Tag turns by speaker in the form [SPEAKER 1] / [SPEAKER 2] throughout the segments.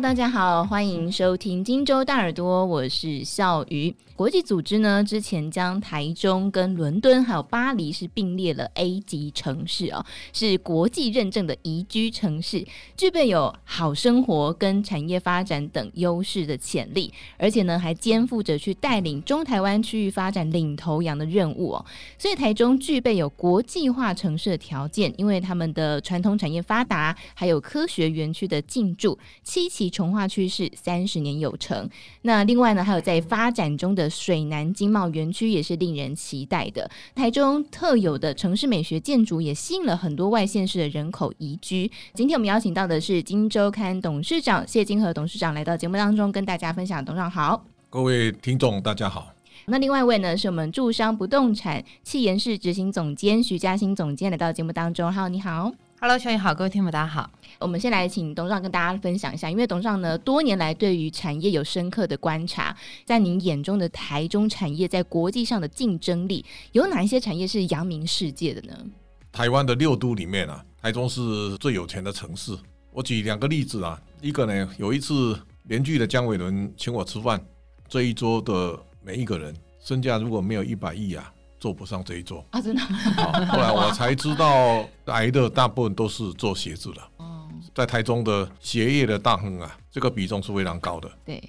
[SPEAKER 1] 大家好，欢迎收听《荆州大耳朵》，我是笑鱼。国际组织呢，之前将台中跟伦敦还有巴黎是并列了 A 级城市哦，是国际认证的宜居城市，具备有好生活跟产业发展等优势的潜力，而且呢，还肩负着去带领中台湾区域发展领头羊的任务哦。所以台中具备有国际化城市的条件，因为他们的传统产业发达，还有科学园区的进驻，七期重化区是三十年有成。那另外呢，还有在发展中的。水南经贸园区也是令人期待的。台中特有的城市美学建筑也吸引了很多外县市的人口移居。今天我们邀请到的是《金周刊》董事长谢金和董事长来到节目当中，跟大家分享。董事长好，
[SPEAKER 2] 各位听众大家好。
[SPEAKER 1] 那另外一位呢，是我们住商不动产气研室执行总监徐嘉欣总监来到节目当中。Hello，你好。
[SPEAKER 3] Hello，小雨好，各位听众大家好。
[SPEAKER 1] 我们先来请董事长跟大家分享一下，因为董事长呢多年来对于产业有深刻的观察，在您眼中的台中产业在国际上的竞争力有哪一些产业是扬名世界的呢？
[SPEAKER 2] 台湾的六都里面啊，台中是最有钱的城市。我举两个例子啊，一个呢，有一次连聚的江伟伦请我吃饭，这一桌的每一个人身价如果没有一百亿啊。坐不上这一座
[SPEAKER 1] 啊！真的。
[SPEAKER 2] 后来我才知道，来的大部分都是做鞋子的。在台中的鞋业的大亨啊，这个比重是非常高的。
[SPEAKER 1] 对。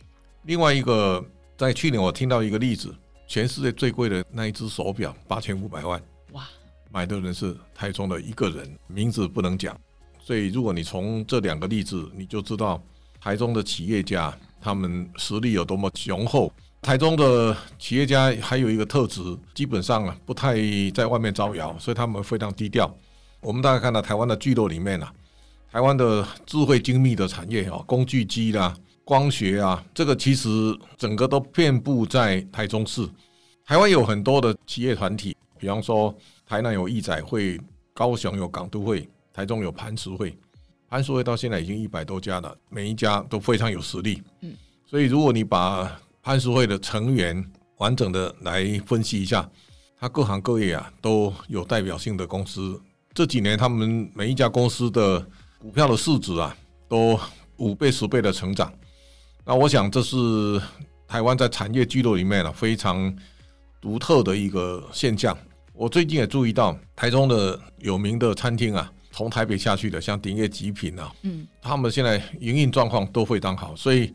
[SPEAKER 2] 另外一个，在去年我听到一个例子，全世界最贵的那一只手表八千五百万。哇！买的人是台中的一个人，名字不能讲。所以，如果你从这两个例子，你就知道台中的企业家他们实力有多么雄厚。台中的企业家还有一个特质，基本上啊不太在外面招摇，所以他们非常低调。我们大家看到台湾的聚落里面啊，台湾的智慧精密的产业啊，工具机啦、光学啊，这个其实整个都遍布在台中市。台湾有很多的企业团体，比方说台南有义载会，高雄有港都会，台中有磐石会。磐石会到现在已经一百多家了，每一家都非常有实力。嗯，所以如果你把安石会的成员完整的来分析一下，他各行各业啊都有代表性的公司。这几年他们每一家公司的股票的市值啊都五倍十倍的成长。那我想这是台湾在产业聚落里面啊非常独特的一个现象。我最近也注意到台中的有名的餐厅啊，从台北下去的像鼎业极品啊，嗯，他们现在营运状况都非常好，所以。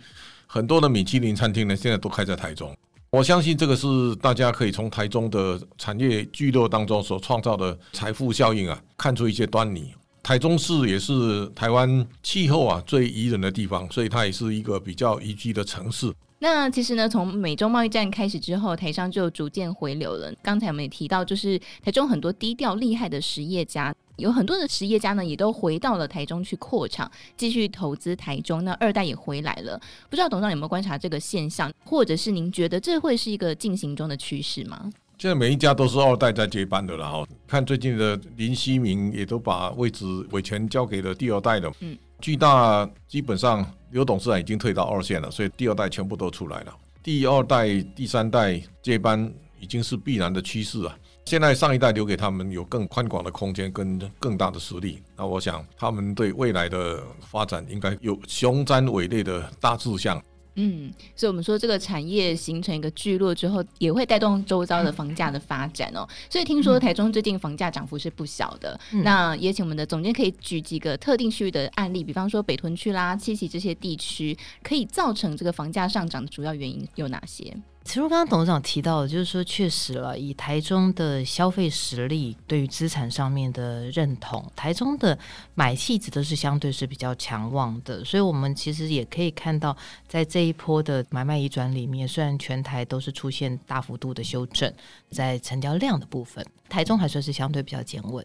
[SPEAKER 2] 很多的米其林餐厅呢，现在都开在台中。我相信这个是大家可以从台中的产业聚落当中所创造的财富效应啊，看出一些端倪。台中市也是台湾气候啊最宜人的地方，所以它也是一个比较宜居的城市。
[SPEAKER 1] 那其实呢，从美中贸易战开始之后，台商就逐渐回流了。刚才我们也提到，就是台中很多低调厉害的实业家。有很多的实业家呢，也都回到了台中去扩厂，继续投资台中。那二代也回来了，不知道董事长有没有观察这个现象，或者是您觉得这会是一个进行中的趋势吗？
[SPEAKER 2] 现在每一家都是二代在接班的了哈。看最近的林希明也都把位置委权交给了第二代了。嗯，巨大基本上刘董事长已经退到二线了，所以第二代全部都出来了。第二代、第三代接班已经是必然的趋势啊。现在上一代留给他们有更宽广的空间跟更大的实力，那我想他们对未来的发展应该有雄瞻伟略的大志向。
[SPEAKER 1] 嗯，所以我们说这个产业形成一个聚落之后，也会带动周遭的房价的发展哦。所以听说台中最近房价涨幅是不小的，嗯、那也请我们的总监可以举几个特定区域的案例，比方说北屯区啦、七期这些地区，可以造成这个房价上涨的主要原因有哪些？
[SPEAKER 3] 其实刚刚董事长提到的，就是说确实了，以台中的消费实力对于资产上面的认同，台中的买气值都是相对是比较强旺的，所以我们其实也可以看到，在这一波的买卖移转里面，虽然全台都是出现大幅度的修正，在成交量的部分，台中还算是相对比较坚稳。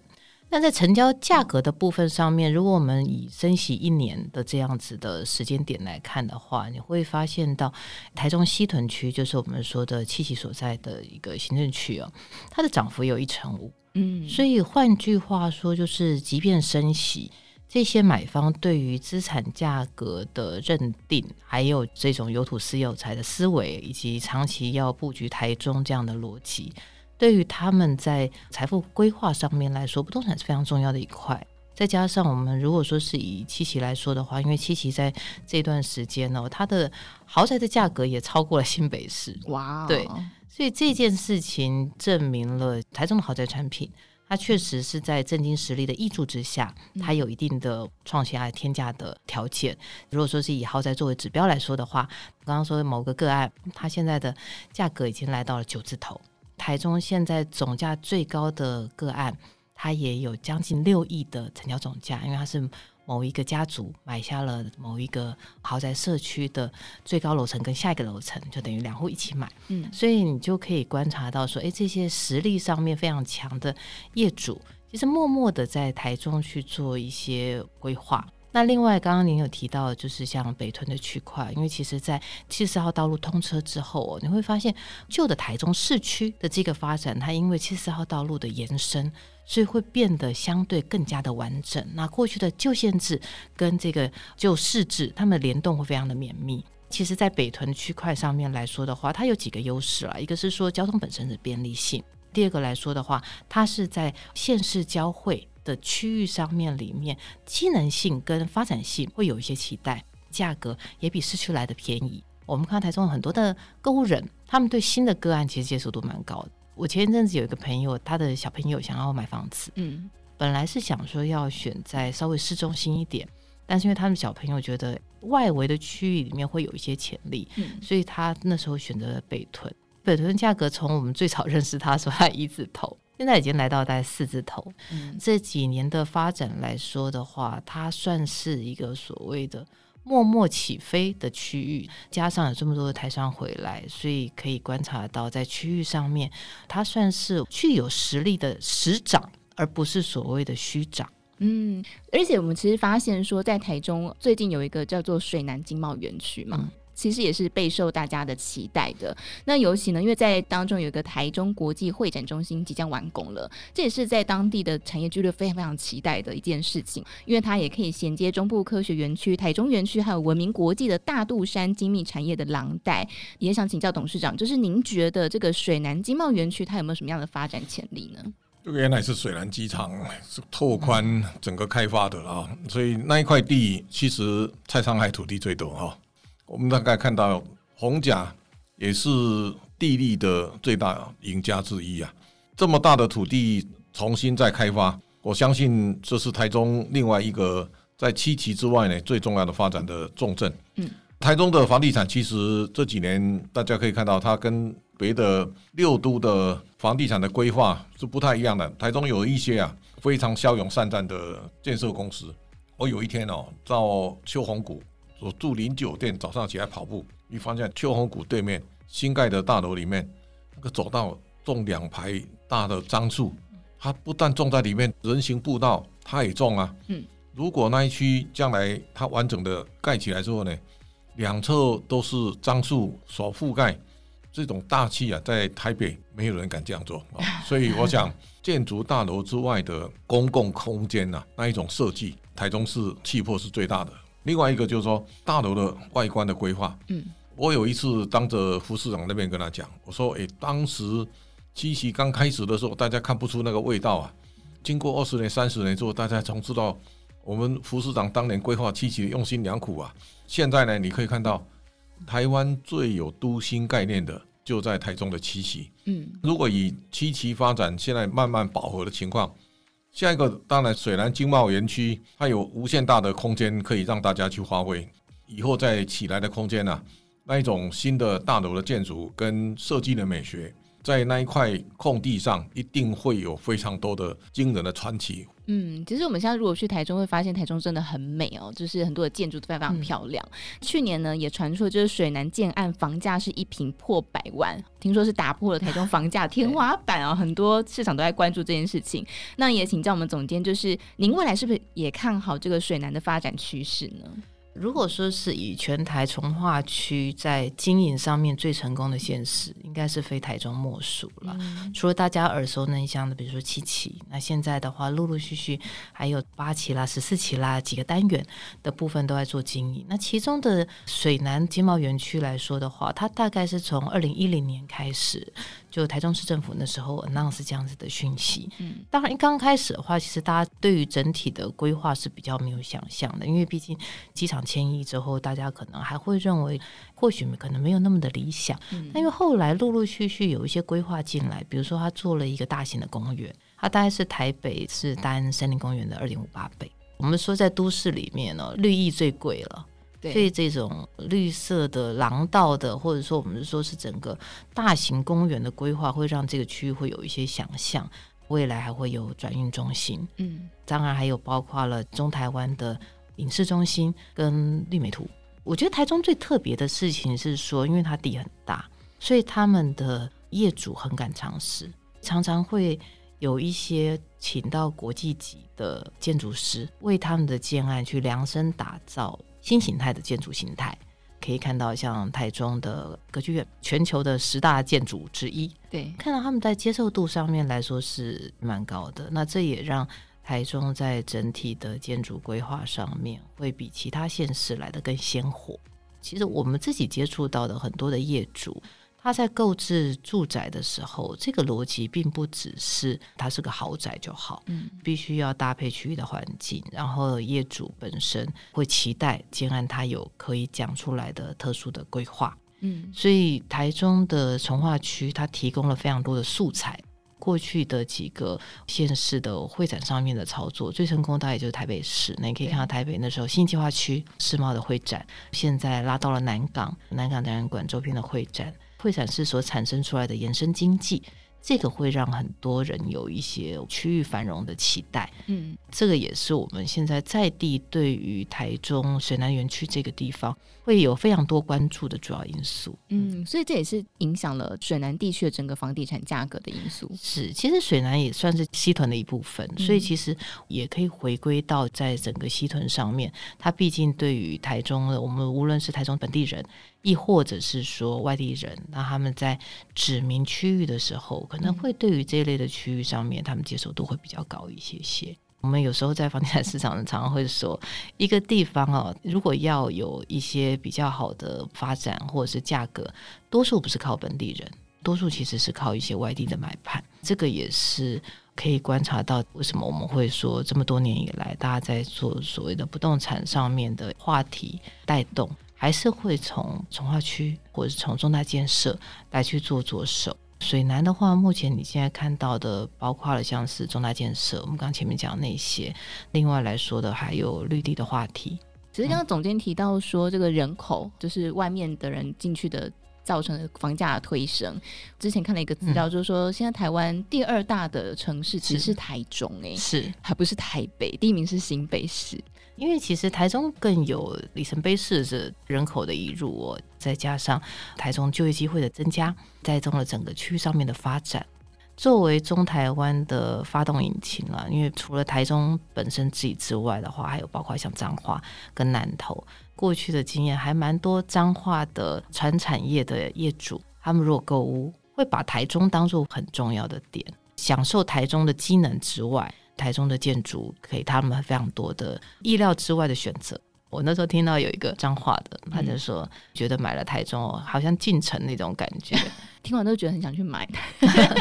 [SPEAKER 3] 那在成交价格的部分上面，如果我们以升息一年的这样子的时间点来看的话，你会发现到台中西屯区，就是我们说的七期所在的一个行政区哦，它的涨幅有一成五。嗯，所以换句话说，就是即便升息，这些买方对于资产价格的认定，还有这种有土私有财的思维，以及长期要布局台中这样的逻辑。对于他们在财富规划上面来说，不动产是非常重要的一块。再加上我们如果说是以七期来说的话，因为七期在这段时间呢，它的豪宅的价格也超过了新北市。哇，对，所以这件事情证明了台中的豪宅产品。它确实是在政经实力的挹注之下，它有一定的创新还天价的条件。如果说是以豪宅作为指标来说的话，刚刚说的某个个案，它现在的价格已经来到了九字头。台中现在总价最高的个案，它也有将近六亿的成交总价，因为它是。某一个家族买下了某一个豪宅社区的最高楼层跟下一个楼层，就等于两户一起买。嗯，所以你就可以观察到说，哎，这些实力上面非常强的业主，其实默默的在台中去做一些规划。那另外，刚刚您有提到，就是像北屯的区块，因为其实在七十号道路通车之后哦，你会发现旧的台中市区的这个发展，它因为七十号道路的延伸。所以会变得相对更加的完整。那过去的旧县制跟这个旧市制，它们联动会非常的绵密。其实，在北屯区块上面来说的话，它有几个优势了。一个是说交通本身的便利性，第二个来说的话，它是在县市交汇的区域上面里面，机能性跟发展性会有一些期待，价格也比市区来的便宜。我们看到台中有很多的购物人，他们对新的个案其实接受度蛮高的。我前一阵子有一个朋友，他的小朋友想要买房子，嗯，本来是想说要选在稍微市中心一点，但是因为他们小朋友觉得外围的区域里面会有一些潜力，嗯，所以他那时候选择了北屯。北屯的价格从我们最早认识他的时候还一字头，现在已经来到大概四字头。嗯，这几年的发展来说的话，它算是一个所谓的。默默起飞的区域，加上有这么多的台商回来，所以可以观察到，在区域上面，它算是具有实力的实长，而不是所谓的虚长。
[SPEAKER 1] 嗯，而且我们其实发现说，在台中最近有一个叫做水南经贸园区嘛。嗯其实也是备受大家的期待的。那尤其呢，因为在当中有一个台中国际会展中心即将完工了，这也是在当地的产业聚落非常非常期待的一件事情。因为它也可以衔接中部科学园区、台中园区，还有闻名国际的大肚山精密产业的廊带。也想请教董事长，就是您觉得这个水南经贸园区它有没有什么样的发展潜力呢？
[SPEAKER 2] 这个原来是水南机场是拓宽整个开发的啊，所以那一块地其实菜上海土地最多哈。我们大概看到红甲也是地利的最大赢家之一啊！这么大的土地重新再开发，我相信这是台中另外一个在七期之外呢最重要的发展的重镇。嗯，台中的房地产其实这几年大家可以看到，它跟别的六都的房地产的规划是不太一样的。台中有一些啊非常骁勇善战的建设公司。我有一天哦到秋红谷。我住林酒店，早上起来跑步，一发现秋红谷对面新盖的大楼里面，那个走道种两排大的樟树，它不但种在里面，人行步道它也种啊。嗯，如果那一区将来它完整的盖起来之后呢，两侧都是樟树所覆盖，这种大气啊，在台北没有人敢这样做啊。所以我想，建筑大楼之外的公共空间呐，那一种设计，台中市气魄是最大的。另外一个就是说大楼的外观的规划，嗯，我有一次当着副市长那边跟他讲，我说，诶，当时七夕刚开始的时候，大家看不出那个味道啊。经过二十年、三十年之后，大家才知道我们副市长当年规划七期的用心良苦啊。现在呢，你可以看到台湾最有都心概念的就在台中的七期，嗯，如果以七期发展现在慢慢饱和的情况。下一个当然，水南经贸园区它有无限大的空间可以让大家去发挥，以后再起来的空间呢、啊，那一种新的大楼的建筑跟设计的美学。在那一块空地上，一定会有非常多的惊人的传奇。
[SPEAKER 1] 嗯，其实我们现在如果去台中，会发现台中真的很美哦，就是很多的建筑都非常漂亮。去年呢，也传出就是水南建案房价是一平破百万，听说是打破了台中房价天花板啊，很多市场都在关注这件事情。那也请教我们总监，就是您未来是不是也看好这个水南的发展趋势呢？
[SPEAKER 3] 如果说是以全台从化区在经营上面最成功的县市，应该是非台中莫属了。嗯、除了大家耳熟能详的，比如说七期，那现在的话，陆陆续续还有八期啦、十四期啦几个单元的部分都在做经营。那其中的水南经贸园区来说的话，它大概是从二零一零年开始。就台中市政府那时候 announce 这样子的讯息。
[SPEAKER 1] 嗯，
[SPEAKER 3] 当然刚开始的话，其实大家对于整体的规划是比较没有想象的，因为毕竟机场迁移之后，大家可能还会认为或许可能没有那么的理想。嗯，但因为后来陆陆续续有一些规划进来，比如说他做了一个大型的公园，它大概是台北市大安森林公园的二点五八倍。我们说在都市里面呢，绿意最贵了。对，所以这种绿色的廊道的，或者说我们说是整个大型公园的规划，会让这个区域会有一些想象，未来还会有转运中心。嗯，当然还有包括了中台湾的影视中心跟绿美图。我觉得台中最特别的事情是说，因为它地很大，所以他们的业主很敢尝试，常常会有一些请到国际级的建筑师为他们的建案去量身打造。新形态的建筑形态，可以看到像台中的歌剧院，全球的十大建筑之一。
[SPEAKER 1] 对，
[SPEAKER 3] 看到他们在接受度上面来说是蛮高的。那这也让台中在整体的建筑规划上面会比其他县市来得更鲜活。其实我们自己接触到的很多的业主。他在购置住宅的时候，这个逻辑并不只是它是个豪宅就好，嗯，必须要搭配区域的环境，然后业主本身会期待建案它有可以讲出来的特殊的规划，嗯，所以台中的从化区它提供了非常多的素材。过去的几个县市的会展上面的操作最成功，大概就是台北市。那你可以看到台北那时候新计划区世贸的会展，现在拉到了南港，南港展览馆周边的会展。会展示所产生出来的延伸经济，这个会让很多人有一些区域繁荣的期待。嗯，这个也是我们现在在地对于台中水南园区这个地方会有非常多关注的主要因素。
[SPEAKER 1] 嗯，所以这也是影响了水南地区的整个房地产价格的因素。
[SPEAKER 3] 是，其实水南也算是西屯的一部分，所以其实也可以回归到在整个西屯上面，它毕竟对于台中的我们无论是台中本地人。亦或者是说外地人，那他们在指明区域的时候，可能会对于这一类的区域上面，他们接受度会比较高一些些。我们有时候在房地产市场常常会说，一个地方哦，如果要有一些比较好的发展或者是价格，多数不是靠本地人，多数其实是靠一些外地的买盘。这个也是可以观察到，为什么我们会说这么多年以来，大家在做所谓的不动产上面的话题带动。还是会从从化区或者是从重大建设来去做着手。水南的话，目前你现在看到的，包括了像是重大建设，我们刚前面讲那些，另外来说的还有绿地的话题。
[SPEAKER 1] 其实刚刚总监提到说，这个人口就是外面的人进去的，造成了房价的推升。之前看了一个资料，就是说现在台湾第二大的城市其实是台中，欸，诶，
[SPEAKER 3] 是
[SPEAKER 1] 还不是台北，第一名是新北市。
[SPEAKER 3] 因为其实台中更有里程碑式的人口的移入哦，再加上台中就业机会的增加，带动了整个区域上面的发展。作为中台湾的发动引擎了，因为除了台中本身自己之外的话，还有包括像彰化跟南投，过去的经验还蛮多。彰化的传产业的业主，他们如果购物，会把台中当做很重要的点，享受台中的机能之外。台中的建筑给他们非常多的意料之外的选择。我那时候听到有一个彰化的，他就说觉得买了台中哦，好像进城那种感觉。
[SPEAKER 1] 听完都觉得很想去买。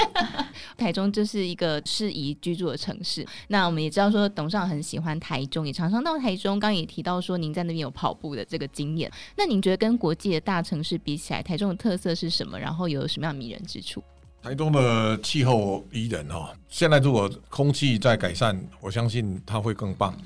[SPEAKER 1] 台中就是一个适宜居住的城市。那我们也知道说，董事长很喜欢台中，也常常到台中。刚刚也提到说，您在那边有跑步的这个经验。那您觉得跟国际的大城市比起来，台中的特色是什么？然后有什么样迷人之处？
[SPEAKER 2] 台中的气候宜人哦，现在如果空气在改善，我相信它会更棒。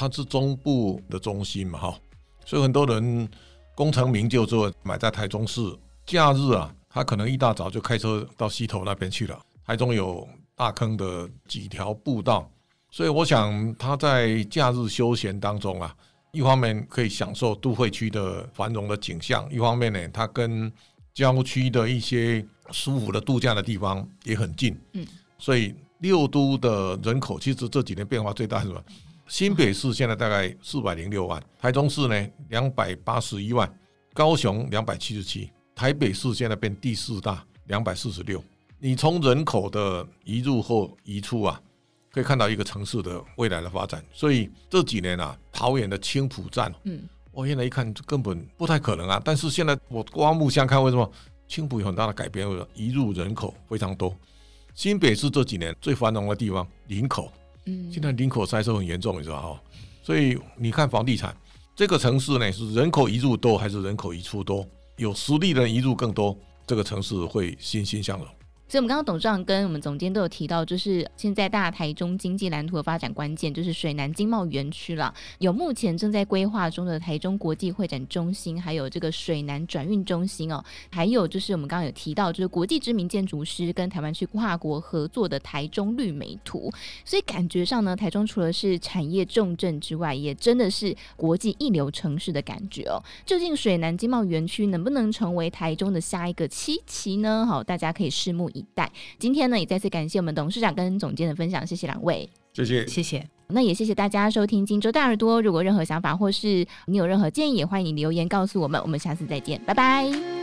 [SPEAKER 2] 它是中部的中心嘛哈，所以很多人功成名就之后买在台中市，假日啊，他可能一大早就开车到溪头那边去了。台中有大坑的几条步道，所以我想他在假日休闲当中啊，一方面可以享受都会区的繁荣的景象，一方面呢，他跟郊区的一些舒服的度假的地方也很近，嗯，所以六都的人口其实这几年变化最大是什么？新北市现在大概四百零六万，台中市呢两百八十一万，高雄两百七十七，台北市现在变第四大两百四十六。你从人口的移入或移出啊，可以看到一个城市的未来的发展。所以这几年啊，桃园的青浦站，嗯。我现在一看，根本不太可能啊！但是现在我刮目相看，为什么青浦有很大的改变，移入人口非常多。新北市这几年最繁荣的地方，林口，现在人口塞车很严重，你知道哈？所以你看房地产这个城市呢，是人口移入多还是人口移出多？有实力的人移入更多，这个城市会欣欣向荣。
[SPEAKER 1] 所以，我们刚刚董事长跟我们总监都有提到，就是现在大台中经济蓝图的发展关键就是水南经贸园区了。有目前正在规划中的台中国际会展中心，还有这个水南转运中心哦，还有就是我们刚刚有提到，就是国际知名建筑师跟台湾区跨国合作的台中绿美图。所以感觉上呢，台中除了是产业重镇之外，也真的是国际一流城市的感觉哦。究竟水南经贸园区能不能成为台中的下一个七期呢？好，大家可以拭目以待。今天呢，也再次感谢我们董事长跟总监的分享，谢谢两位，
[SPEAKER 2] 谢谢，
[SPEAKER 3] 谢谢。
[SPEAKER 1] 那也谢谢大家收听《荆州大耳朵》，如果任何想法或是你有任何建议，也欢迎你留言告诉我们。我们下次再见，拜拜。